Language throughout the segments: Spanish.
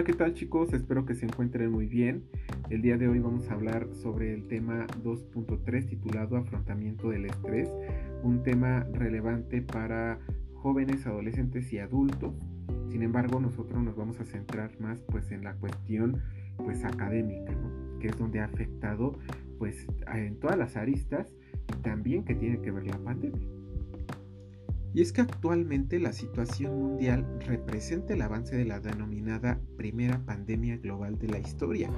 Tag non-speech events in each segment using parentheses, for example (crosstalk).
Hola, ¿qué tal chicos? Espero que se encuentren muy bien. El día de hoy vamos a hablar sobre el tema 2.3 titulado Afrontamiento del estrés, un tema relevante para jóvenes, adolescentes y adultos. Sin embargo, nosotros nos vamos a centrar más pues en la cuestión pues académica, que es donde ha afectado pues en todas las aristas y también que tiene que ver la pandemia. Y es que actualmente la situación mundial representa el avance de la denominada primera pandemia global de la historia.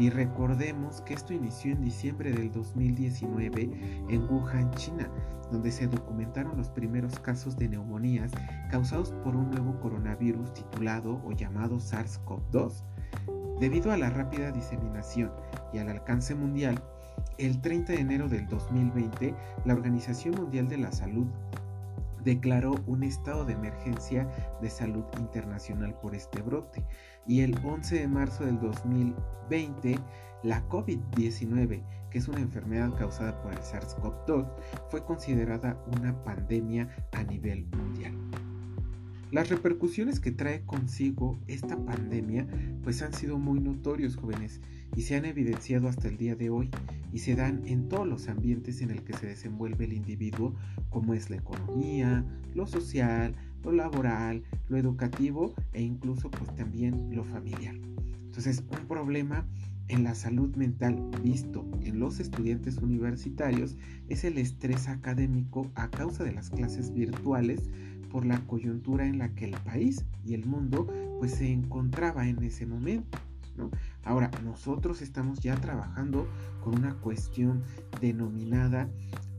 Y recordemos que esto inició en diciembre del 2019 en Wuhan, China, donde se documentaron los primeros casos de neumonías causados por un nuevo coronavirus titulado o llamado SARS-CoV-2. Debido a la rápida diseminación y al alcance mundial, el 30 de enero del 2020, la Organización Mundial de la Salud declaró un estado de emergencia de salud internacional por este brote. Y el 11 de marzo del 2020, la COVID-19, que es una enfermedad causada por el SARS-CoV-2, fue considerada una pandemia a nivel mundial. Las repercusiones que trae consigo esta pandemia pues han sido muy notorios jóvenes y se han evidenciado hasta el día de hoy y se dan en todos los ambientes en el que se desenvuelve el individuo como es la economía, lo social, lo laboral, lo educativo e incluso pues también lo familiar. Entonces un problema en la salud mental visto en los estudiantes universitarios es el estrés académico a causa de las clases virtuales por la coyuntura en la que el país y el mundo pues se encontraba en ese momento. ¿no? Ahora, nosotros estamos ya trabajando con una cuestión denominada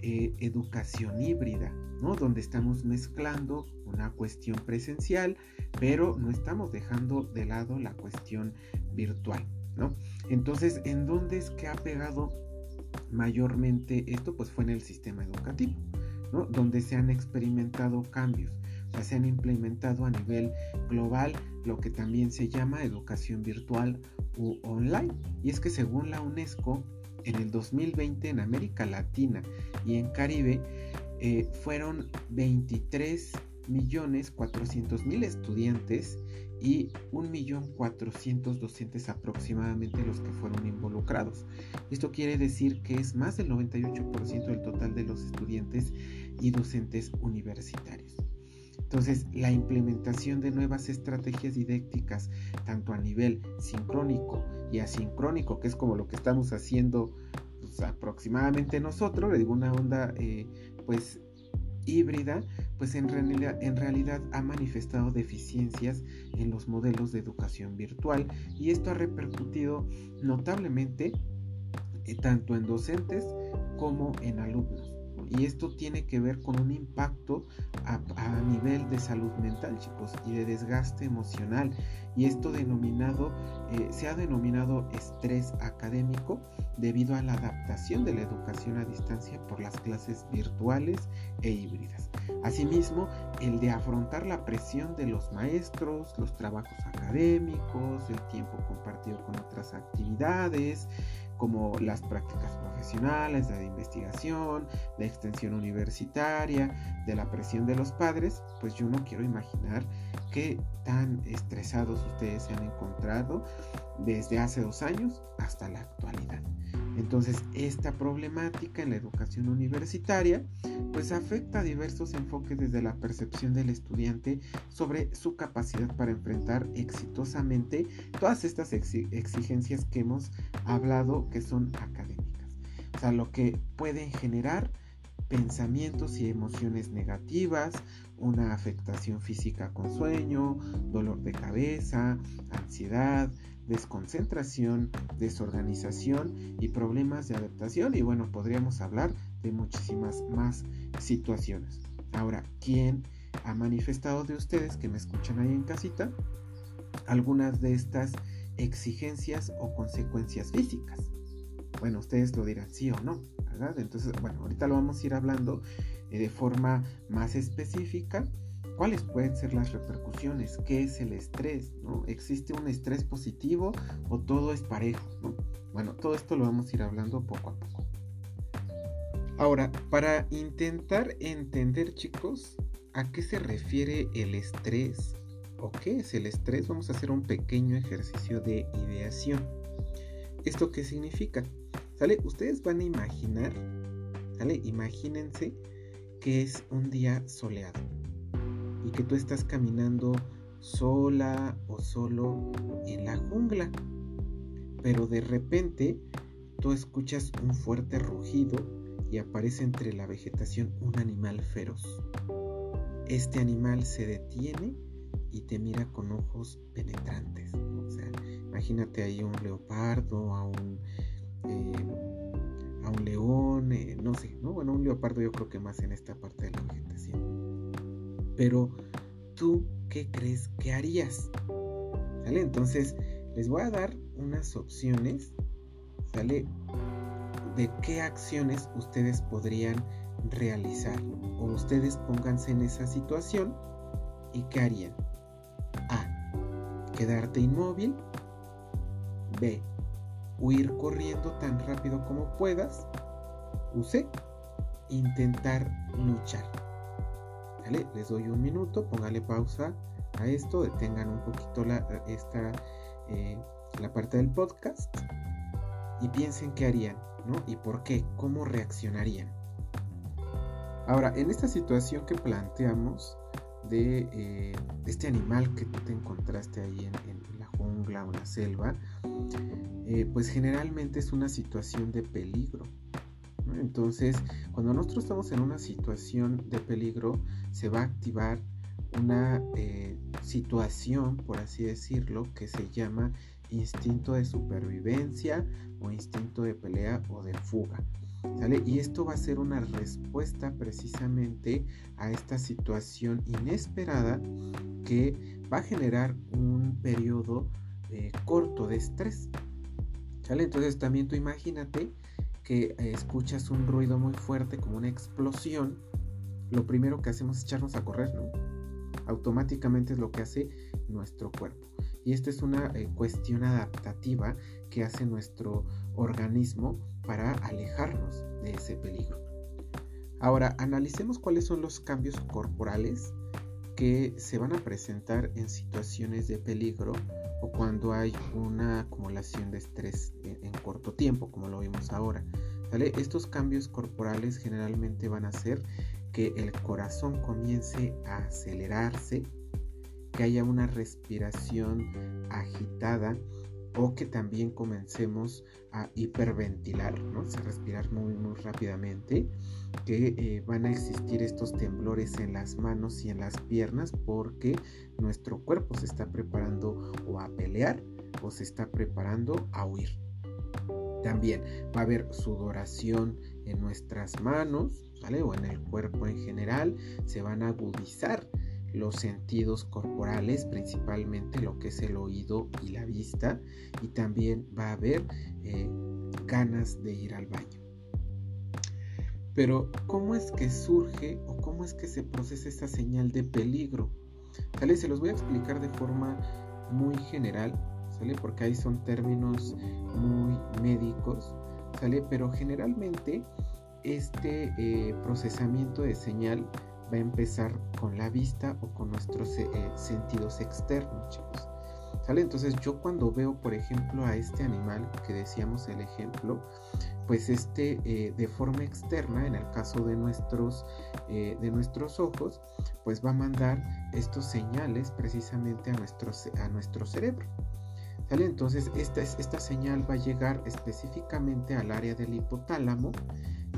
eh, educación híbrida, ¿no? donde estamos mezclando una cuestión presencial, pero no estamos dejando de lado la cuestión virtual. ¿no? Entonces, ¿en dónde es que ha pegado mayormente esto? Pues fue en el sistema educativo. ¿no? donde se han experimentado cambios se han implementado a nivel global lo que también se llama educación virtual u online. Y es que según la UNESCO, en el 2020 en América Latina y en Caribe eh, fueron 23 millones 400 mil estudiantes y 1.400.000 docentes aproximadamente los que fueron involucrados. Esto quiere decir que es más del 98% del total de los estudiantes y docentes universitarios. Entonces, la implementación de nuevas estrategias didácticas, tanto a nivel sincrónico y asincrónico, que es como lo que estamos haciendo pues, aproximadamente nosotros, le digo una onda eh, pues híbrida, pues en realidad, ha manifestado deficiencias en los modelos de educación virtual y esto ha repercutido notablemente eh, tanto en docentes como en alumnos. Y esto tiene que ver con un impacto a, nivel de salud mental, chicos, y de desgaste emocional. Y esto denominado, eh, se ha denominado estrés académico debido a la adaptación de la educación a distancia por las clases virtuales e híbridas. Asimismo, el de afrontar la presión de los maestros, los trabajos académicos, el tiempo compartido con otras actividades, como las prácticas profesionales, de investigación, de extensión universitaria, de la presión de los padres, pues yo no quiero imaginar qué tan estresados ustedes se han encontrado desde hace dos años hasta la actualidad. Entonces, esta problemática en la educación universitaria pues afecta a diversos enfoques desde la percepción del estudiante sobre su capacidad para enfrentar exitosamente todas estas exigencias que hemos hablado que son académicas. O sea, lo que pueden generar pensamientos y emociones negativas, una afectación física con sueño, dolor de cabeza, ansiedad, desconcentración, desorganización y problemas de adaptación. Y bueno, podríamos hablar de muchísimas más situaciones. Ahora, ¿quién ha manifestado de ustedes que me escuchan ahí en casita algunas de estas exigencias o consecuencias físicas? Bueno, ustedes lo dirán sí o no, ¿verdad? Entonces, bueno, ahorita lo vamos a ir hablando eh, de forma más específica ¿Cuáles pueden ser las repercusiones? ¿Qué es el estrés? ¿Existe un estrés positivo o todo es parejo? Bueno, todo esto lo vamos a ir hablando poco a poco. Ahora, para intentar entender chicos a qué se refiere el estrés o qué es el estrés, vamos a hacer un pequeño ejercicio de ideación. ¿Esto qué significa? ¿Sale? Ustedes van a imaginar, ¿sale? Imagínense que es un día soleado y que tú estás caminando sola o solo en la jungla. Pero de repente tú escuchas un fuerte rugido y aparece entre la vegetación un animal feroz. Este animal se detiene y te mira con ojos penetrantes. O sea, imagínate ahí un leopardo, a un, eh, a un león, eh, no sé, ¿no? Bueno, un leopardo yo creo que más en esta parte de la vegetación. Pero tú, ¿qué crees que harías? Entonces, les voy a dar unas opciones. De qué acciones ustedes podrían realizar. O ustedes pónganse en esa situación y qué harían. A. Quedarte inmóvil. B. Huir corriendo tan rápido como puedas. C. Intentar luchar. Les doy un minuto, póngale pausa a esto, detengan un poquito la, esta, eh, la parte del podcast y piensen qué harían, ¿no? Y por qué, cómo reaccionarían. Ahora, en esta situación que planteamos de eh, este animal que tú te encontraste ahí en, la jungla o la selva, eh, pues generalmente es una situación de peligro, entonces, cuando nosotros estamos en una situación de peligro, se va a activar una eh, situación, por así decirlo, que se llama instinto de supervivencia o instinto de pelea o de fuga. Y esto va a ser una respuesta precisamente a esta situación inesperada que va a generar un periodo eh, corto de estrés. Entonces también tú imagínate que eh, escuchas un ruido muy fuerte como una explosión, lo primero que hacemos es echarnos a correr, ¿no? Automáticamente es lo que hace nuestro cuerpo. Y esta es una eh, cuestión adaptativa que hace nuestro organismo para alejarnos de ese peligro. Ahora, analicemos cuáles son los cambios corporales que se van a presentar en situaciones de peligro o cuando hay una acumulación de estrés en, corto tiempo, como lo vimos ahora. Estos cambios corporales generalmente van a hacer que el corazón comience a acelerarse, que haya una respiración agitada o que también comencemos a hiperventilar, ¿no? respirar muy, muy rápidamente, que eh, van a existir estos temblores en las manos y en las piernas porque nuestro cuerpo se está preparando o a pelear o se está preparando a huir. También va a haber sudoración en nuestras manos, ¿vale? O en el cuerpo en general, se van a agudizar los sentidos corporales, principalmente lo que es el oído y la vista, y también va a haber eh, ganas de ir al baño. Pero, ¿cómo es que surge o cómo es que se procesa esta señal de peligro? ¿Sale? Se los voy a explicar de forma muy general, ¿sale? Porque ahí son términos muy médicos, ¿sale? Pero generalmente este eh, procesamiento de señal va a empezar con la vista o con nuestros eh, sentidos externos, chicos. ¿Sale? Entonces yo cuando veo, por ejemplo, a este animal que decíamos el ejemplo, pues este eh, de forma externa, en el caso de nuestros, eh, de nuestros ojos, pues va a mandar estos señales precisamente a nuestro, a nuestro cerebro. ¿Sale? Entonces esta, esta señal va a llegar específicamente al área del hipotálamo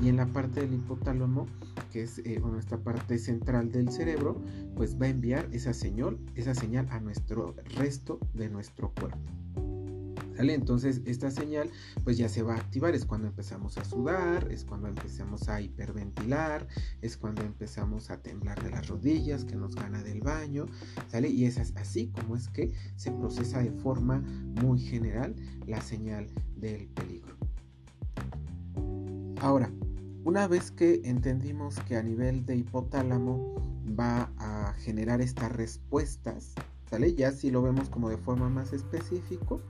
y en la parte del hipotálamo, que es eh, esta parte central del cerebro, pues va a enviar esa señal, esa señal a nuestro resto de nuestro cuerpo. ¿Sale? Entonces esta señal pues ya se va a activar, es cuando empezamos a sudar, es cuando empezamos a hiperventilar, es cuando empezamos a temblar de las rodillas, que nos gana del baño, ¿sale? Y es así como es que se procesa de forma muy general la señal del peligro. Ahora, una vez que entendimos que a nivel de hipotálamo va a generar estas respuestas, ¿sale? Ya si lo vemos como de forma más específico,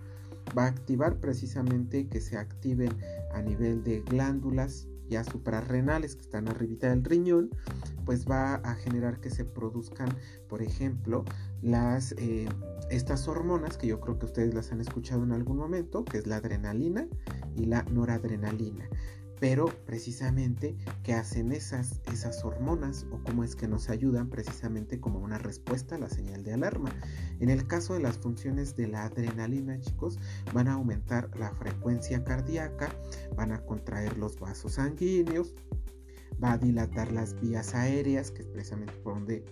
va a activar precisamente que se activen a nivel de glándulas ya suprarrenales que están arribita del riñón, pues va a generar que se produzcan, por ejemplo, las, eh, estas hormonas que yo creo que ustedes las han escuchado en algún momento, que es la adrenalina y la noradrenalina pero precisamente qué hacen esas, esas hormonas o cómo es que nos ayudan precisamente como una respuesta a la señal de alarma. En el caso de las funciones de la adrenalina, chicos, van a aumentar la frecuencia cardíaca, van a contraer los vasos sanguíneos, va a dilatar las vías aéreas, que es precisamente por donde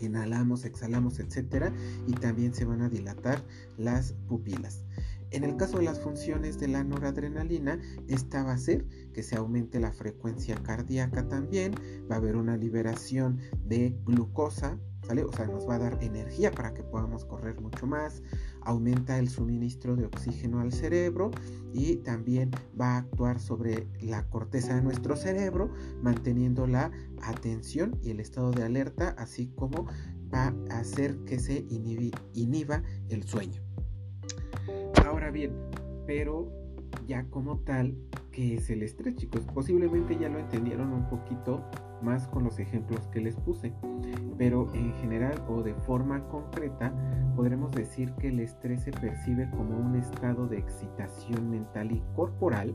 inhalamos, exhalamos, etcétera, y también se van a dilatar las pupilas. En el caso de las funciones de la noradrenalina, esta va a hacer que se aumente la frecuencia cardíaca también, va a haber una liberación de glucosa, ¿sale? O sea, nos va a dar energía para que podamos correr mucho más, aumenta el suministro de oxígeno al cerebro y también va a actuar sobre la corteza de nuestro cerebro, manteniendo la atención y el estado de alerta, así como va a hacer que se inhiba el sueño. Bien, pero ya como tal, ¿qué es el estrés, chicos? Posiblemente ya lo entendieron un poquito más con los ejemplos que les puse, pero en general o de forma concreta podremos decir que el estrés se percibe como un estado de excitación mental y corporal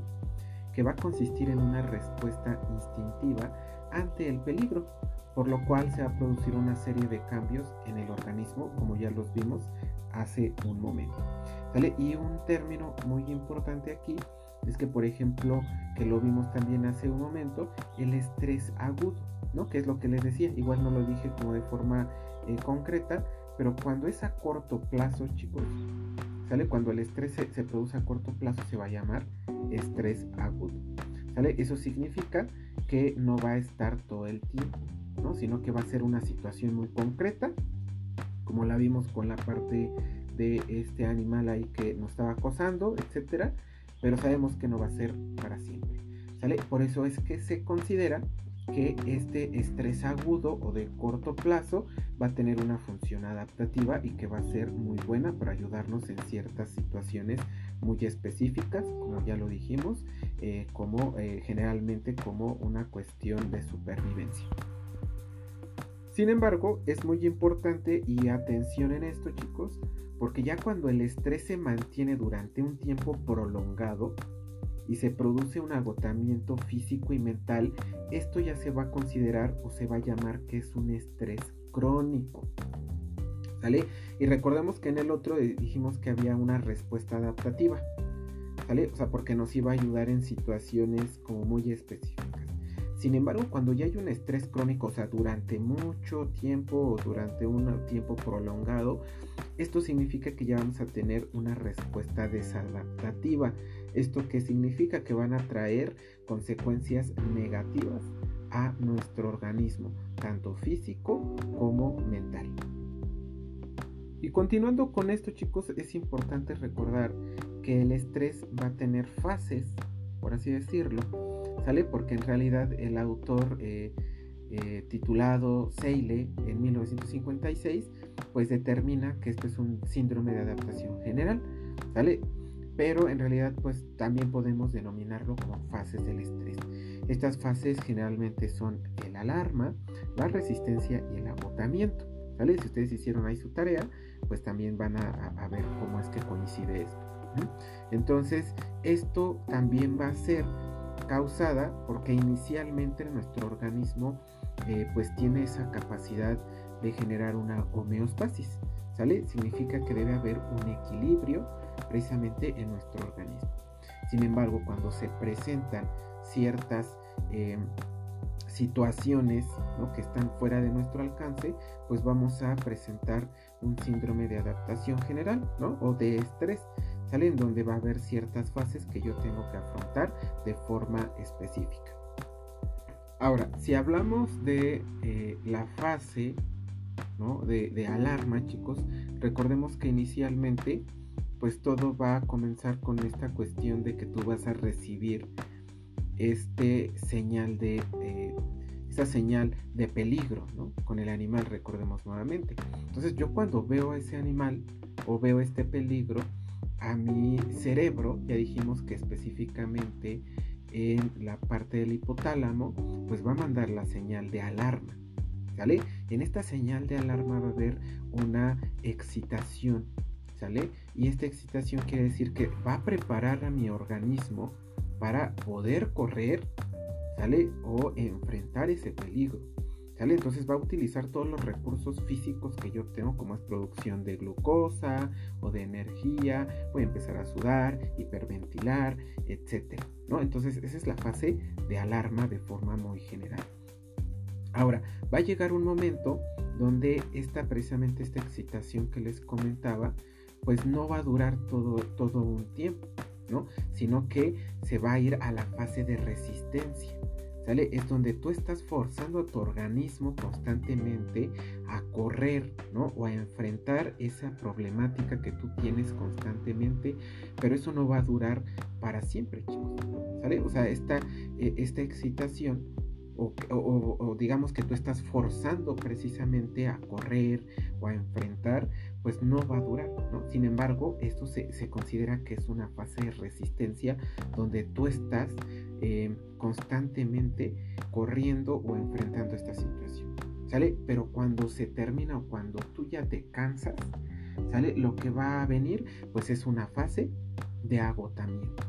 que va a consistir en una respuesta instintiva ante el peligro, por lo cual se va a producir una serie de cambios en el organismo, como ya los vimos hace un momento. Y un término muy importante aquí es que, por ejemplo, que lo vimos también hace un momento, el estrés agudo, ¿no? Que es lo que les decía, igual no lo dije como de forma eh, concreta, pero cuando es a corto plazo, chicos, ¿sale? Cuando el estrés se, se, produce a corto plazo se va a llamar estrés agudo, ¿sale? Eso significa que no va a estar todo el tiempo, ¿no? Sino que va a ser una situación muy concreta, como la vimos con la parte de este animal ahí que nos estaba acosando, etcétera, pero sabemos que no va a ser para siempre. ¿Sale? Por eso es que se considera que este estrés agudo o de corto plazo va a tener una función adaptativa y que va a ser muy buena para ayudarnos en ciertas situaciones muy específicas, como ya lo dijimos, eh, como eh, generalmente como una cuestión de supervivencia. Sin embargo, es muy importante y atención en esto, chicos, porque ya cuando el estrés se mantiene durante un tiempo prolongado y se produce un agotamiento físico y mental, esto ya se va a considerar o se va a llamar que es un estrés crónico. ¿Sale? Y recordemos que en el otro dijimos que había una respuesta adaptativa. ¿Sale? O sea, porque nos iba a ayudar en situaciones como muy específicas. Sin embargo, cuando ya hay un estrés crónico, o sea, durante mucho tiempo o durante un tiempo prolongado, esto significa que ya vamos a tener una respuesta desadaptativa. ¿Esto qué significa? Que van a traer consecuencias negativas a nuestro organismo, tanto físico como mental. Y continuando con esto, chicos, es importante recordar que el estrés va a tener fases, por así decirlo, ¿sale? Porque en realidad el autor eh, eh, titulado Seile en 1956, pues determina que esto es un síndrome de adaptación general, ¿sale? Pero en realidad pues también podemos denominarlo como fases del estrés. Estas fases generalmente son el alarma, la resistencia y el agotamiento. ¿Sale? Si ustedes hicieron ahí su tarea, pues también van a, a ver cómo es que coincide esto. Entonces, esto también va a ser causada porque inicialmente nuestro organismo eh, pues tiene esa capacidad de generar una homeostasis, ¿sale? Significa que debe haber un equilibrio precisamente en nuestro organismo. Sin embargo, cuando se presentan ciertas em, situaciones que están fuera de nuestro alcance, pues vamos a presentar un síndrome de adaptación general ¿no? o de estrés. En donde va a haber ciertas fases que yo tengo que afrontar de forma específica. Ahora, si hablamos de eh, la fase de, alarma, chicos, recordemos que inicialmente, pues todo va a comenzar con esta cuestión de que tú vas a recibir este señal de eh, señal de peligro, ¿no? Con el animal, recordemos nuevamente. Entonces, yo cuando veo a ese animal o veo este peligro, a mi cerebro, ya dijimos que específicamente en la parte del hipotálamo, pues va a mandar la señal de alarma. ¿Sale? En esta señal de alarma va a haber una excitación, ¿sale? Y esta excitación quiere decir que va a preparar a mi organismo para poder correr, ¿sale? O enfrentar ese peligro. Entonces va a utilizar todos los recursos físicos que yo tengo, como es producción de glucosa o de energía, voy a empezar a sudar, hiperventilar, etc. ¿no? Entonces esa es la fase de alarma de forma muy general. Ahora, va a llegar un momento donde esta precisamente esta excitación que les comentaba, pues no va a durar todo, todo un tiempo, ¿no? Sino que se va a ir a la fase de resistencia. Es donde tú estás forzando a tu organismo constantemente a correr, ¿no? O a enfrentar esa problemática que tú tienes constantemente, pero eso no va a durar para siempre, chicos, ¿sale? O sea, esta, eh, esta excitación o, digamos que tú estás forzando precisamente a correr o a enfrentar, pues no va a durar, ¿no? Sin embargo, esto se, considera que es una fase de resistencia donde tú estás eh, constantemente corriendo o enfrentando esta situación, ¿sale? Pero cuando se termina o cuando tú ya te cansas, ¿sale? Lo que va a venir, pues es una fase de agotamiento.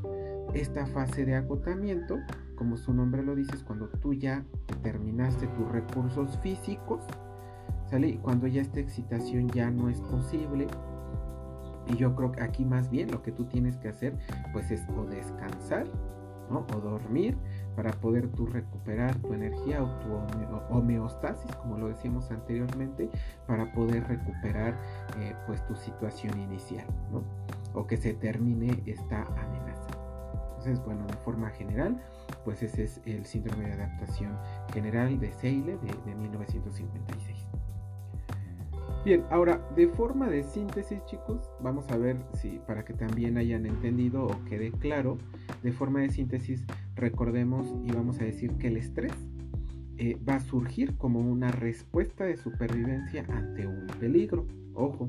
Esta fase de agotamiento como su nombre lo dice, es cuando tú ya terminaste tus recursos físicos, cuando ya esta excitación ya no es posible. Y yo creo que aquí más bien lo que tú tienes que hacer, pues es o descansar. O dormir para poder tú recuperar tu energía o tu homeostasis, como lo decíamos anteriormente, para poder recuperar eh, pues tu situación inicial, ¿no? O que se termine esta amenaza. Entonces, bueno, de forma general, pues ese es el síndrome de adaptación general de Seyle de, 1956. Bien, ahora de forma de síntesis chicos, vamos a ver si para que también hayan entendido o quede claro, de forma de síntesis recordemos y vamos a decir que el estrés eh, va a surgir como una respuesta de supervivencia ante un peligro. Ojo,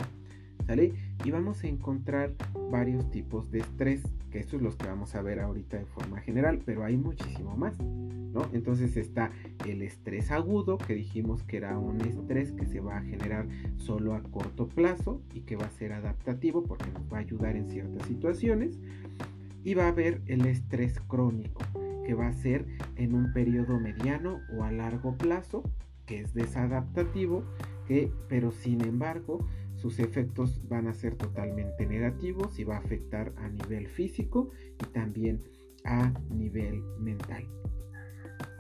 ¿sale? Y vamos a encontrar varios tipos de estrés, que estos es los que vamos a ver ahorita de forma general, pero hay muchísimo más, ¿no? Entonces está el estrés agudo, que dijimos que era un estrés que se va a generar solo a corto plazo y que va a ser adaptativo porque nos va a ayudar en ciertas situaciones. Y va a haber el estrés crónico, que va a ser en un periodo mediano o a largo plazo, que es desadaptativo, que, pero sin embargo sus efectos van a ser totalmente negativos y va a afectar a nivel físico y también a nivel mental.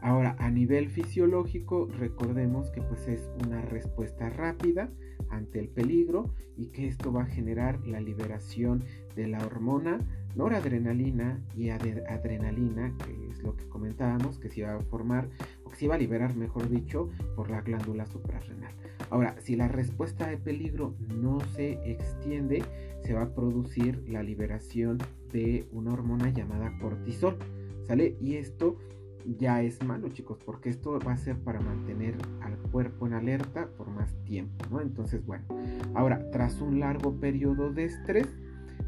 Ahora, a nivel fisiológico, recordemos que pues es una respuesta rápida ante el peligro y que esto va a generar la liberación de la hormona noradrenalina y adrenalina, que es lo que comentábamos, que se iba a formar o que se iba a liberar, mejor dicho, por la glándula suprarrenal. Ahora, si la respuesta de peligro no se extiende, se va a producir la liberación de una hormona llamada cortisol, ¿sale? Y esto ya es malo, chicos, porque esto va a ser para mantener al cuerpo en alerta por más tiempo, ¿no? Entonces, bueno, ahora, tras un largo periodo de estrés,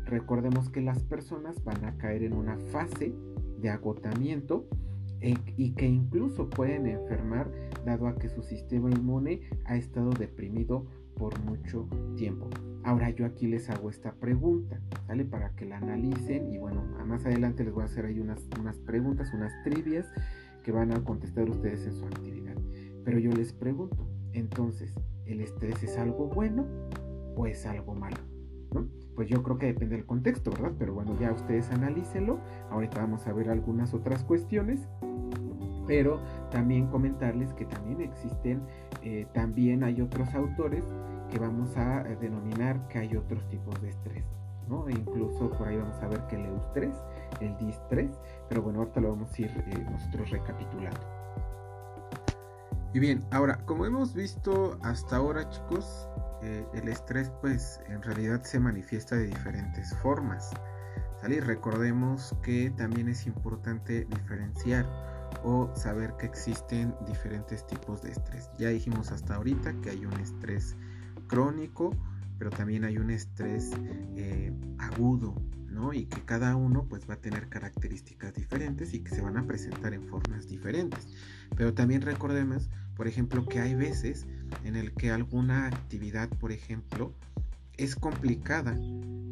recordemos que las personas van a caer en una fase de agotamiento e, y que incluso pueden enfermar dado a que su sistema inmune ha estado deprimido por mucho tiempo. Ahora yo aquí les hago esta pregunta, ¿sale? Para que la analicen y bueno, más adelante les voy a hacer ahí unas, unas preguntas, unas trivias que van a contestar ustedes en su actividad. Pero yo les pregunto, entonces, ¿el estrés es algo bueno o es algo malo? Pues yo creo que depende del contexto, ¿verdad? Pero bueno, ya ustedes analícenlo. Ahorita vamos a ver algunas otras cuestiones. Pero también comentarles que también existen, eh, también hay otros autores que vamos a eh, denominar que hay otros tipos de estrés. ¿no? E incluso por ahí vamos a ver que el eustrés, el distrés, pero bueno, ahorita lo vamos a ir eh, nosotros recapitulando. Y bien, ahora, como hemos visto hasta ahora, chicos, el estrés pues en realidad se manifiesta de diferentes formas. ¿sale? Recordemos que también es importante diferenciar o saber que existen diferentes tipos de estrés. Ya dijimos hasta ahorita que hay un estrés crónico, pero también hay un estrés eh, agudo, ¿no? Y que cada uno pues va a tener características diferentes y que se van a presentar en formas diferentes. Pero también recordemos, por ejemplo, que hay veces en el que alguna actividad, por ejemplo, es complicada,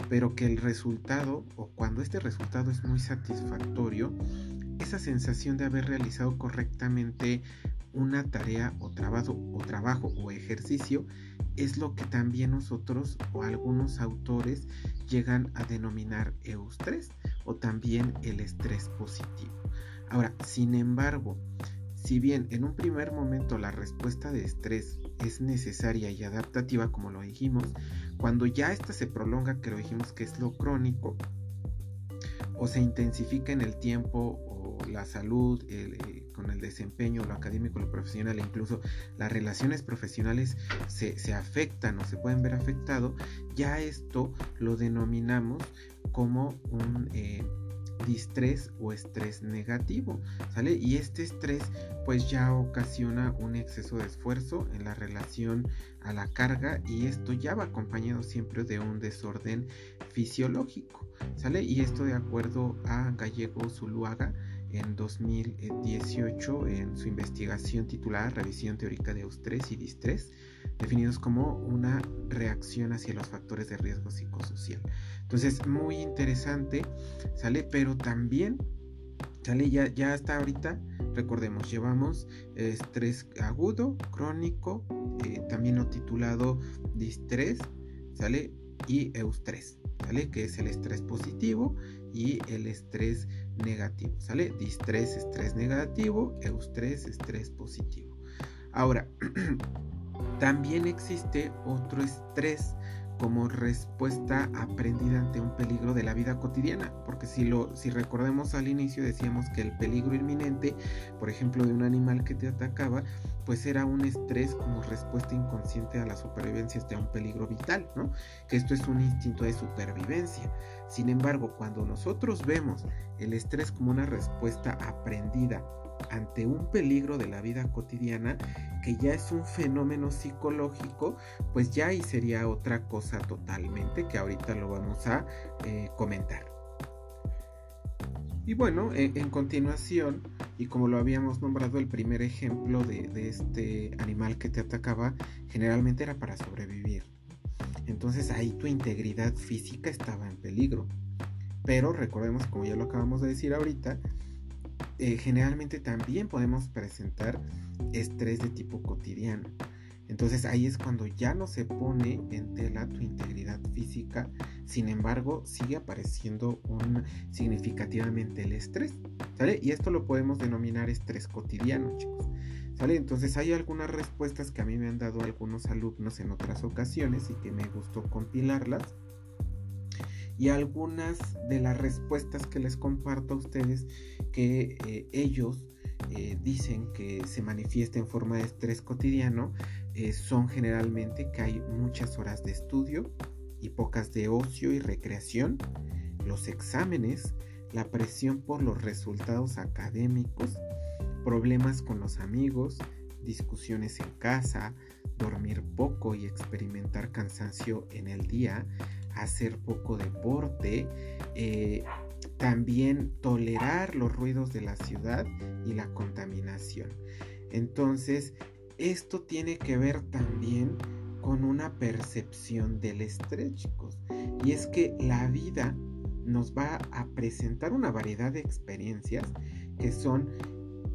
pero que el resultado o cuando este resultado es muy satisfactorio, esa sensación de haber realizado correctamente una tarea o trabajo o trabajo o ejercicio es lo que también nosotros o algunos autores llegan a denominar eustrés o también el estrés positivo. Ahora, sin embargo, si bien en un primer momento la respuesta de estrés es necesaria y adaptativa, como lo dijimos, cuando ya esta se prolonga, que lo dijimos que es lo crónico, o se intensifica en el tiempo, la salud, eh, con el desempeño, lo académico, lo profesional, e incluso las relaciones profesionales se, afectan o se pueden ver afectado, ya esto lo denominamos como un eh, distrés o estrés negativo, ¿sale? Y este estrés pues ya ocasiona un exceso de esfuerzo en la relación a la carga y esto ya va acompañado siempre de un desorden fisiológico, ¿sale? Y esto de acuerdo a Gallego Zuluaga en 2018 en su investigación titulada Revisión teórica de estrés y distrés, definidos como una reacción hacia los factores de riesgo psicosocial. Entonces, muy interesante, ¿sale? Pero también, ¿sale? Ya, ya hasta ahorita, recordemos, llevamos estrés agudo, crónico, eh, también lo titulado distrés, ¿sale? Y eustrés, ¿sale? Que es el estrés positivo y el estrés negativo, ¿sale? Distrés, estrés negativo, eustrés, estrés positivo. Ahora, (clears throat) también existe otro estrés como respuesta aprendida ante un peligro de la vida cotidiana, porque si lo si recordemos al inicio decíamos que el peligro inminente, por ejemplo, de un animal que te atacaba, pues era un estrés como respuesta inconsciente a la supervivencia de un peligro vital, ¿no? Que esto es un instinto de supervivencia. Sin embargo, cuando nosotros vemos el estrés como una respuesta aprendida ante un peligro de la vida cotidiana, que ya es un fenómeno psicológico, pues ya ahí sería otra cosa totalmente que ahorita lo vamos a eh, comentar. Y bueno, en, continuación, y como lo habíamos nombrado, el primer ejemplo de este animal que te atacaba generalmente era para sobrevivir. Entonces ahí tu integridad física estaba en peligro. Pero recordemos, como ya lo acabamos de decir ahorita, eh, generalmente también podemos presentar estrés de tipo cotidiano. Entonces ahí es cuando ya no se pone en tela tu integridad física, sin embargo sigue apareciendo un, significativamente el estrés. Y esto lo podemos denominar estrés cotidiano, chicos. Entonces hay algunas respuestas que a mí me han dado algunos alumnos en otras ocasiones y que me gustó compilarlas. Y algunas de las respuestas que les comparto a ustedes que eh, ellos eh, dicen que se manifiesta en forma de estrés cotidiano eh, son generalmente que hay muchas horas de estudio y pocas de ocio y recreación, los exámenes, la presión por los resultados académicos, problemas con los amigos, discusiones en casa, dormir poco y experimentar cansancio en el día, hacer poco deporte, eh, también tolerar los ruidos de la ciudad y la contaminación. Entonces, esto tiene que ver también con una percepción del estrés, chicos. Y es que la vida nos va a presentar una variedad de experiencias que son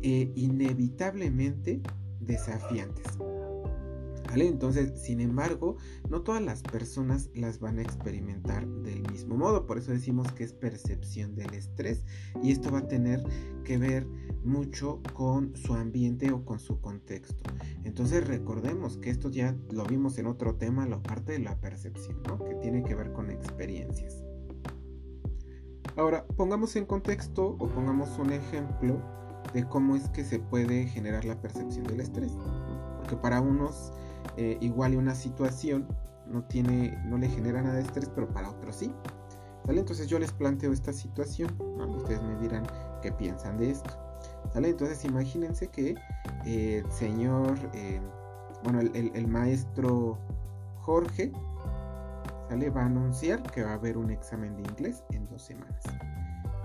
eh, inevitablemente desafiantes. Entonces, sin embargo, no todas las personas las van a experimentar del mismo modo. Por eso decimos que es percepción del estrés y esto va a tener que ver mucho con su ambiente o con su contexto. Entonces recordemos que esto ya lo vimos en otro tema, la parte de la percepción, que tiene que ver con experiencias. Ahora, pongamos en contexto o pongamos un ejemplo de cómo es que se puede generar la percepción del estrés. Porque para unos eh, igual y una situación no tiene, no le genera nada de estrés, pero para otros sí. ¿Sale? Entonces yo les planteo esta situación, ustedes me dirán qué piensan de esto. ¿Sale? Entonces imagínense que eh, el señor, eh, bueno, el, maestro Jorge, ¿sale? Va a anunciar que va a haber un examen de inglés en dos semanas.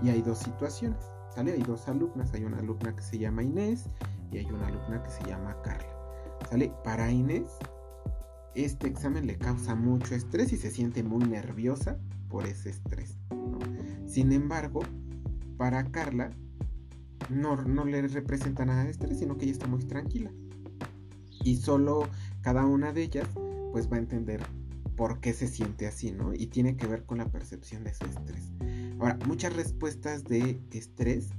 Y hay dos situaciones, ¿sale? Hay dos alumnas, hay una alumna que se llama Inés y hay una alumna que se llama Carla, ¿sale? Para Inés, este examen le causa mucho estrés y se siente muy nerviosa por ese estrés. Sin embargo, para Carla, no, no le representa nada de estrés, sino que ella está muy tranquila. Y solo cada una de ellas pues va a entender por qué se siente así, ¿no? Y tiene que ver con la percepción de su estrés. Ahora, muchas respuestas de estrés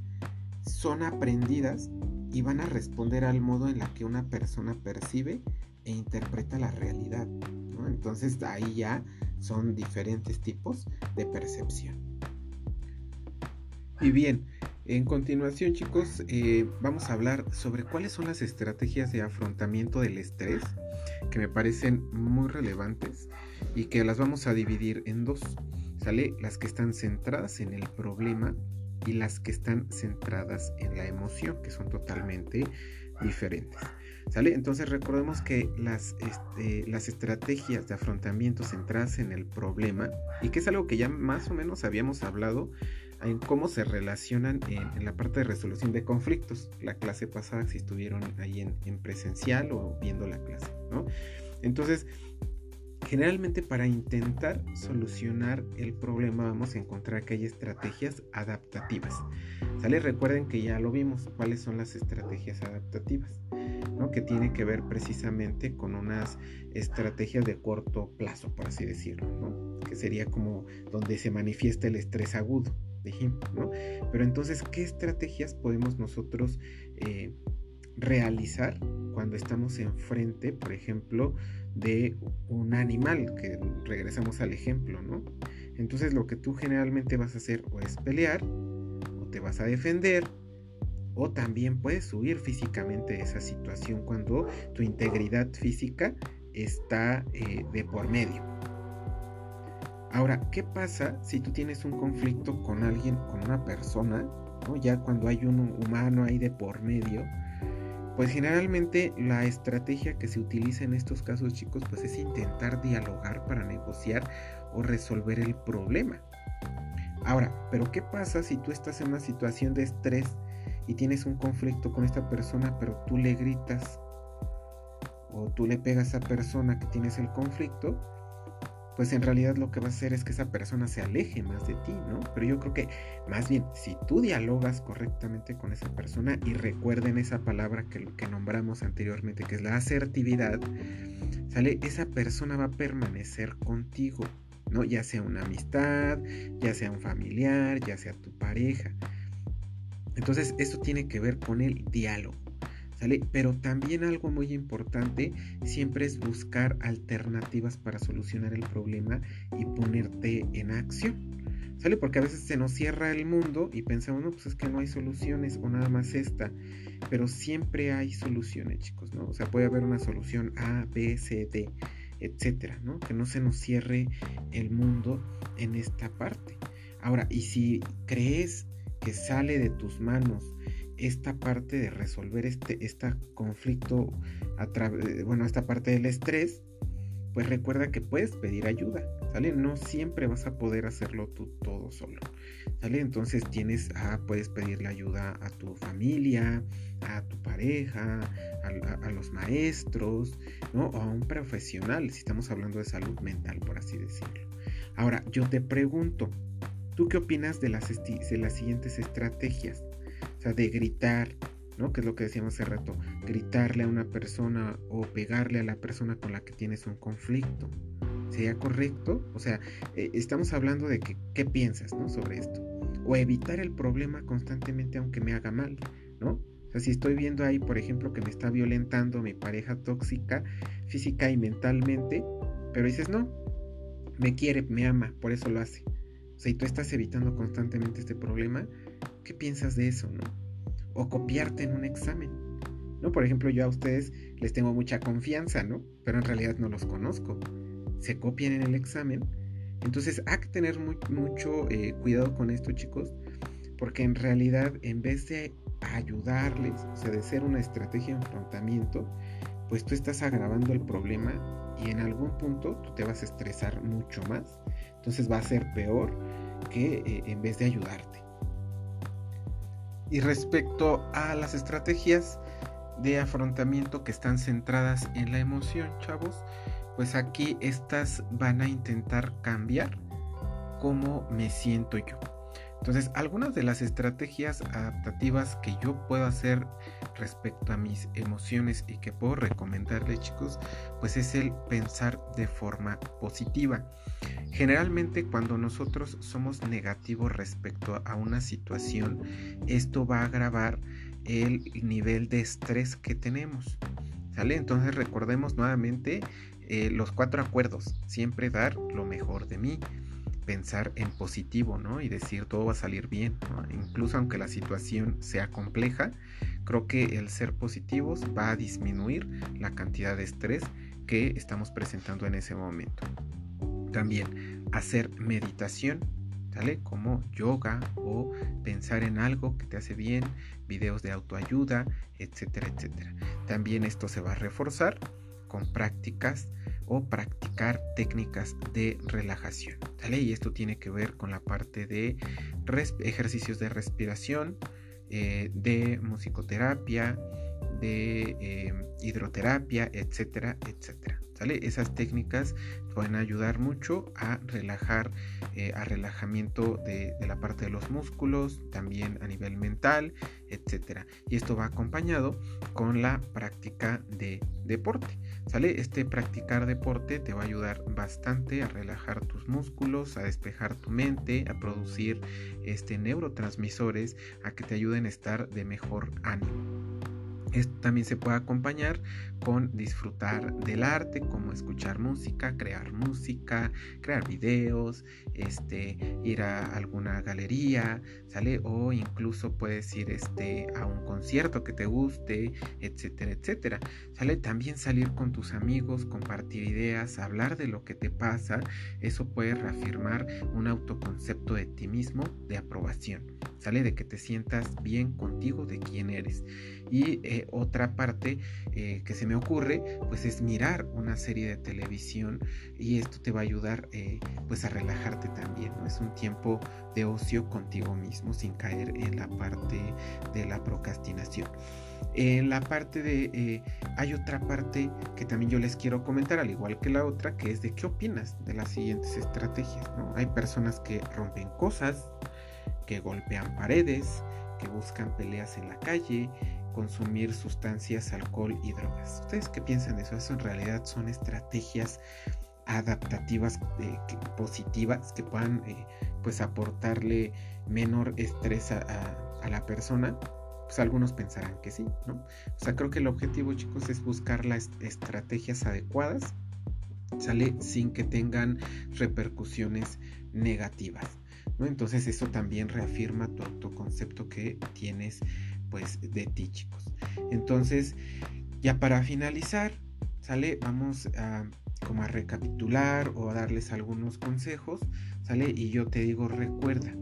son aprendidas y van a responder al modo en la que una persona percibe e interpreta la realidad. Entonces ahí ya son diferentes tipos de percepción. Y bien, en continuación, chicos, eh, vamos a hablar sobre cuáles son las estrategias de afrontamiento del estrés que me parecen muy relevantes y que las vamos a dividir en dos. ¿Sale? Las que están centradas en el problema y las que están centradas en la emoción, que son totalmente diferentes. ¿Sale? Entonces recordemos que las, este, las estrategias de afrontamiento centradas en el problema, y que es algo que ya más o menos habíamos hablado en cómo se relacionan en, la parte de resolución de conflictos. La clase pasada, si estuvieron ahí en, presencial o viendo la clase, ¿no? Entonces, generalmente para intentar solucionar el problema vamos a encontrar que hay estrategias adaptativas. ¿Sale? Recuerden que ya lo vimos, cuáles son las estrategias adaptativas, ¿no? Que tiene que ver precisamente con unas estrategias de corto plazo, por así decirlo, ¿no? Que sería como donde se manifiesta el estrés agudo ¿no? Pero entonces, ¿qué estrategias podemos nosotros eh, realizar cuando estamos enfrente, por ejemplo, de un animal, que regresamos al ejemplo, ¿no? Entonces lo que tú generalmente vas a hacer o es pelear, o te vas a defender, o también puedes huir físicamente de esa situación cuando tu integridad física está eh, de por medio. Ahora, ¿qué pasa si tú tienes un conflicto con alguien, con una persona, ya cuando hay un humano ahí de por medio? Pues generalmente la estrategia que se utiliza en estos casos, chicos, pues es intentar dialogar para negociar o resolver el problema. Ahora, pero ¿qué pasa si tú estás en una situación de estrés y tienes un conflicto con esta persona, pero tú le gritas o tú le pegas a esa persona que tienes el conflicto? Pues en realidad lo que va a hacer es que esa persona se aleje más de ti, ¿no? Pero yo creo que más bien, si tú dialogas correctamente con esa persona y recuerden esa palabra que, que nombramos anteriormente, que es la asertividad, ¿sale? Esa persona va a permanecer contigo, ¿no? Ya sea una amistad, ya sea un familiar, ya sea tu pareja. Entonces, eso tiene que ver con el diálogo. Pero también algo muy importante siempre es buscar alternativas para solucionar el problema y ponerte en acción. ¿Sale? Porque a veces se nos cierra el mundo y pensamos, no, pues es que no hay soluciones o nada más esta. Pero siempre hay soluciones, chicos, ¿no? O sea, puede haber una solución A, B, C, D, etcétera, ¿no? Que no se nos cierre el mundo en esta parte. Ahora, y si crees que sale de tus manos esta parte de resolver este, este conflicto, a eh, bueno, esta parte del estrés, pues recuerda que puedes pedir ayuda, ¿sale? No siempre vas a poder hacerlo tú todo solo, ¿sale? Entonces tienes, a, puedes pedirle ayuda a tu familia, a tu pareja, a, a, los maestros, ¿no? O a un profesional, si estamos hablando de salud mental, por así decirlo. Ahora, yo te pregunto, ¿tú qué opinas de las, de las siguientes estrategias? Sea, de gritar, ¿no? Que es lo que decíamos hace rato, gritarle a una persona o pegarle a la persona con la que tienes un conflicto. ¿Sería correcto? O sea, eh, estamos hablando de que, qué piensas, ¿no? Sobre esto. O evitar el problema constantemente aunque me haga mal, ¿no? O sea, si estoy viendo ahí, por ejemplo, que me está violentando mi pareja tóxica, física y mentalmente, pero dices, no, me quiere, me ama, por eso lo hace. O sea, y tú estás evitando constantemente este problema, ¿Qué piensas de eso, no? O copiarte en un examen. ¿No? Por ejemplo, yo a ustedes les tengo mucha confianza, ¿no? Pero en realidad no los conozco. Se copian en el examen. Entonces hay que tener mucho eh, cuidado con esto, chicos. Porque en realidad, en vez de ayudarles, o sea, de ser una estrategia de enfrentamiento, pues tú estás agravando el problema y en algún punto tú te vas a estresar mucho más. Entonces va a ser peor que eh, en vez de ayudarte. Y respecto a las estrategias de afrontamiento que están centradas en la emoción, chavos, pues aquí estas van a intentar cambiar cómo me siento yo. Entonces, algunas de las estrategias adaptativas que yo puedo hacer respecto a mis emociones y que puedo recomendarle, chicos, pues es el pensar de forma positiva. Generalmente cuando nosotros somos negativos respecto a una situación, esto va a agravar el nivel de estrés que tenemos. ¿Sale? Entonces recordemos nuevamente eh, los cuatro acuerdos. Siempre dar lo mejor de mí pensar en positivo, ¿no? Y decir todo va a salir bien, Incluso aunque la situación sea compleja, creo que el ser positivos va a disminuir la cantidad de estrés que estamos presentando en ese momento. También hacer meditación, ¿sale? Como yoga o pensar en algo que te hace bien, videos de autoayuda, etcétera, etcétera. También esto se va a reforzar con prácticas o practicar técnicas de relajación. Y esto tiene que ver con la parte de ejercicios de respiración, eh, de musicoterapia, de eh, hidroterapia, etcétera, etcétera. Esas técnicas pueden ayudar mucho a relajar, eh, a relajamiento de, la parte de los músculos, también a nivel mental, etcétera. Y esto va acompañado con la práctica de deporte. ¿Sale? Este practicar deporte te va a ayudar bastante a relajar tus músculos, a despejar tu mente, a producir este, neurotransmisores, a que te ayuden a estar de mejor ánimo. Esto también se puede acompañar con disfrutar del arte, como escuchar música, crear música, crear videos, este, ir a alguna galería, ¿sale? O incluso puedes ir este, a un concierto que te guste, etcétera, etcétera. ¿Sale? También salir con tus amigos, compartir ideas, hablar de lo que te pasa. Eso puede reafirmar un autoconcepto de ti mismo de aprobación, ¿sale? De que te sientas bien contigo, de quién eres. Y eh, otra parte eh, que se me ocurre, pues es mirar una serie de televisión y esto te va a ayudar eh, pues a relajarte también, ¿no? Es un tiempo de ocio contigo mismo sin caer en la parte de la procrastinación. En la parte de... hay otra parte que también yo les quiero comentar, al igual que la otra, que es de qué opinas de las siguientes estrategias. ¿no? Hay personas que rompen cosas, que golpean paredes, que buscan peleas en la calle, consumir sustancias, alcohol y drogas. ¿Ustedes qué piensan de eso? Eso en realidad son estrategias adaptativas eh, positivas que puedan eh, pues aportarle menor estrés a, la persona pues algunos pensarán que sí, ¿no? O sea, creo que el objetivo, chicos, es buscar las estrategias adecuadas, ¿sale? Sin que tengan repercusiones negativas, ¿no? Entonces eso también reafirma tu autoconcepto que tienes pues de ti chicos. Entonces, ya para finalizar, ¿sale? Vamos a como a recapitular o a darles algunos consejos, ¿sale? Y yo te digo, recuerda,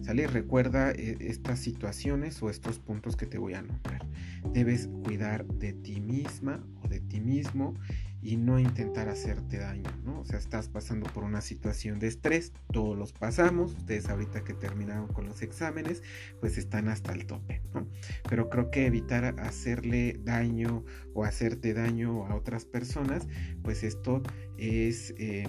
¿sale? Recuerda eh, estas situaciones o estos puntos que te voy a nombrar. Debes cuidar de ti misma o de ti mismo y no intentar hacerte daño, ¿no? O sea, estás pasando por una situación de estrés, todos los pasamos, ustedes ahorita que terminaron con los exámenes, pues están hasta el tope, ¿no? Pero creo que evitar hacerle daño o hacerte daño a otras personas, pues esto es eh,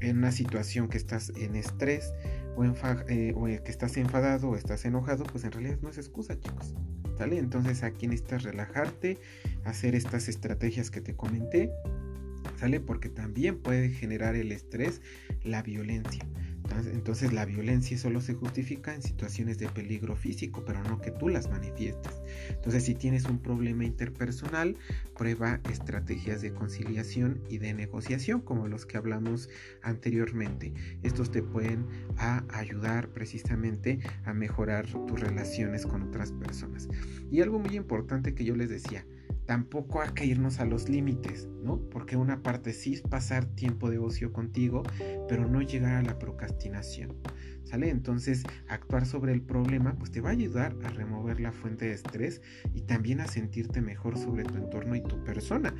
en una situación que estás en estrés o, eh, que estás enfadado o estás enojado, pues en realidad no es excusa, chicos. ¿Sale? Entonces aquí necesitas relajarte, hacer estas estrategias que te comenté, ¿sale? Porque también puede generar el estrés la violencia. Entonces la violencia solo se justifica en situaciones de peligro físico, pero no que tú las manifiestes. Entonces si tienes un problema interpersonal, prueba estrategias de conciliación y de negociación como los que hablamos anteriormente. Estos te pueden ayudar precisamente a mejorar tus relaciones con otras personas. Y algo muy importante que yo les decía, tampoco hay que irnos a los límites, ¿no? Porque una parte sí es pasar tiempo de ocio contigo, pero no llegar a la procrastinación. ¿Sale? Entonces, actuar sobre el problema pues te va a ayudar a remover la fuente de estrés y también a sentirte mejor sobre tu entorno y tu persona,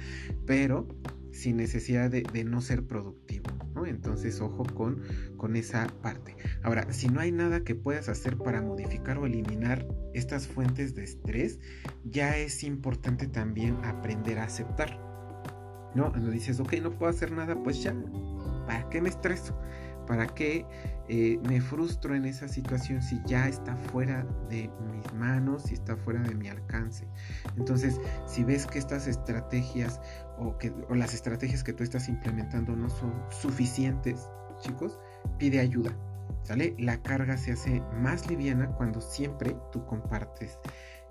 pero sin necesidad de, no ser productivo, ¿no? Entonces, ojo con, esa parte. Ahora, si no hay nada que puedas hacer para modificar o eliminar estas fuentes de estrés, ya es importante también aprender a aceptar. ¿No? Cuando dices, ok, no puedo hacer nada, pues ya, ¿para qué me estreso? ¿Para qué eh, me frustro en esa situación si ya está fuera de mis manos, si está fuera de mi alcance? Entonces, si ves que estas estrategias o, que, o las estrategias que tú estás implementando no son suficientes, chicos, pide ayuda. ¿Sale? La carga se hace más liviana cuando siempre tú compartes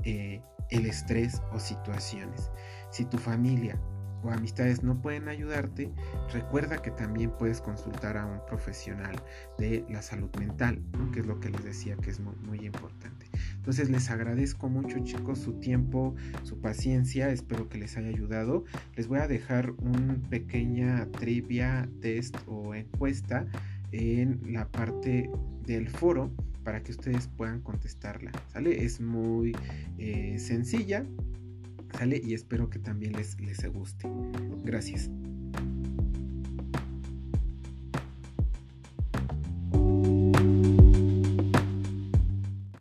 eh, el estrés o situaciones. Si tu familia o amistades no pueden ayudarte, recuerda que también puedes consultar a un profesional de la salud mental, que es lo que les decía que es muy, importante. Entonces les agradezco mucho chicos su tiempo, su paciencia, espero que les haya ayudado. Les voy a dejar una pequeña trivia, test o encuesta en la parte del foro para que ustedes puedan contestarla, ¿sale? Es muy eh, sencilla, y espero que también les, les guste. Gracias.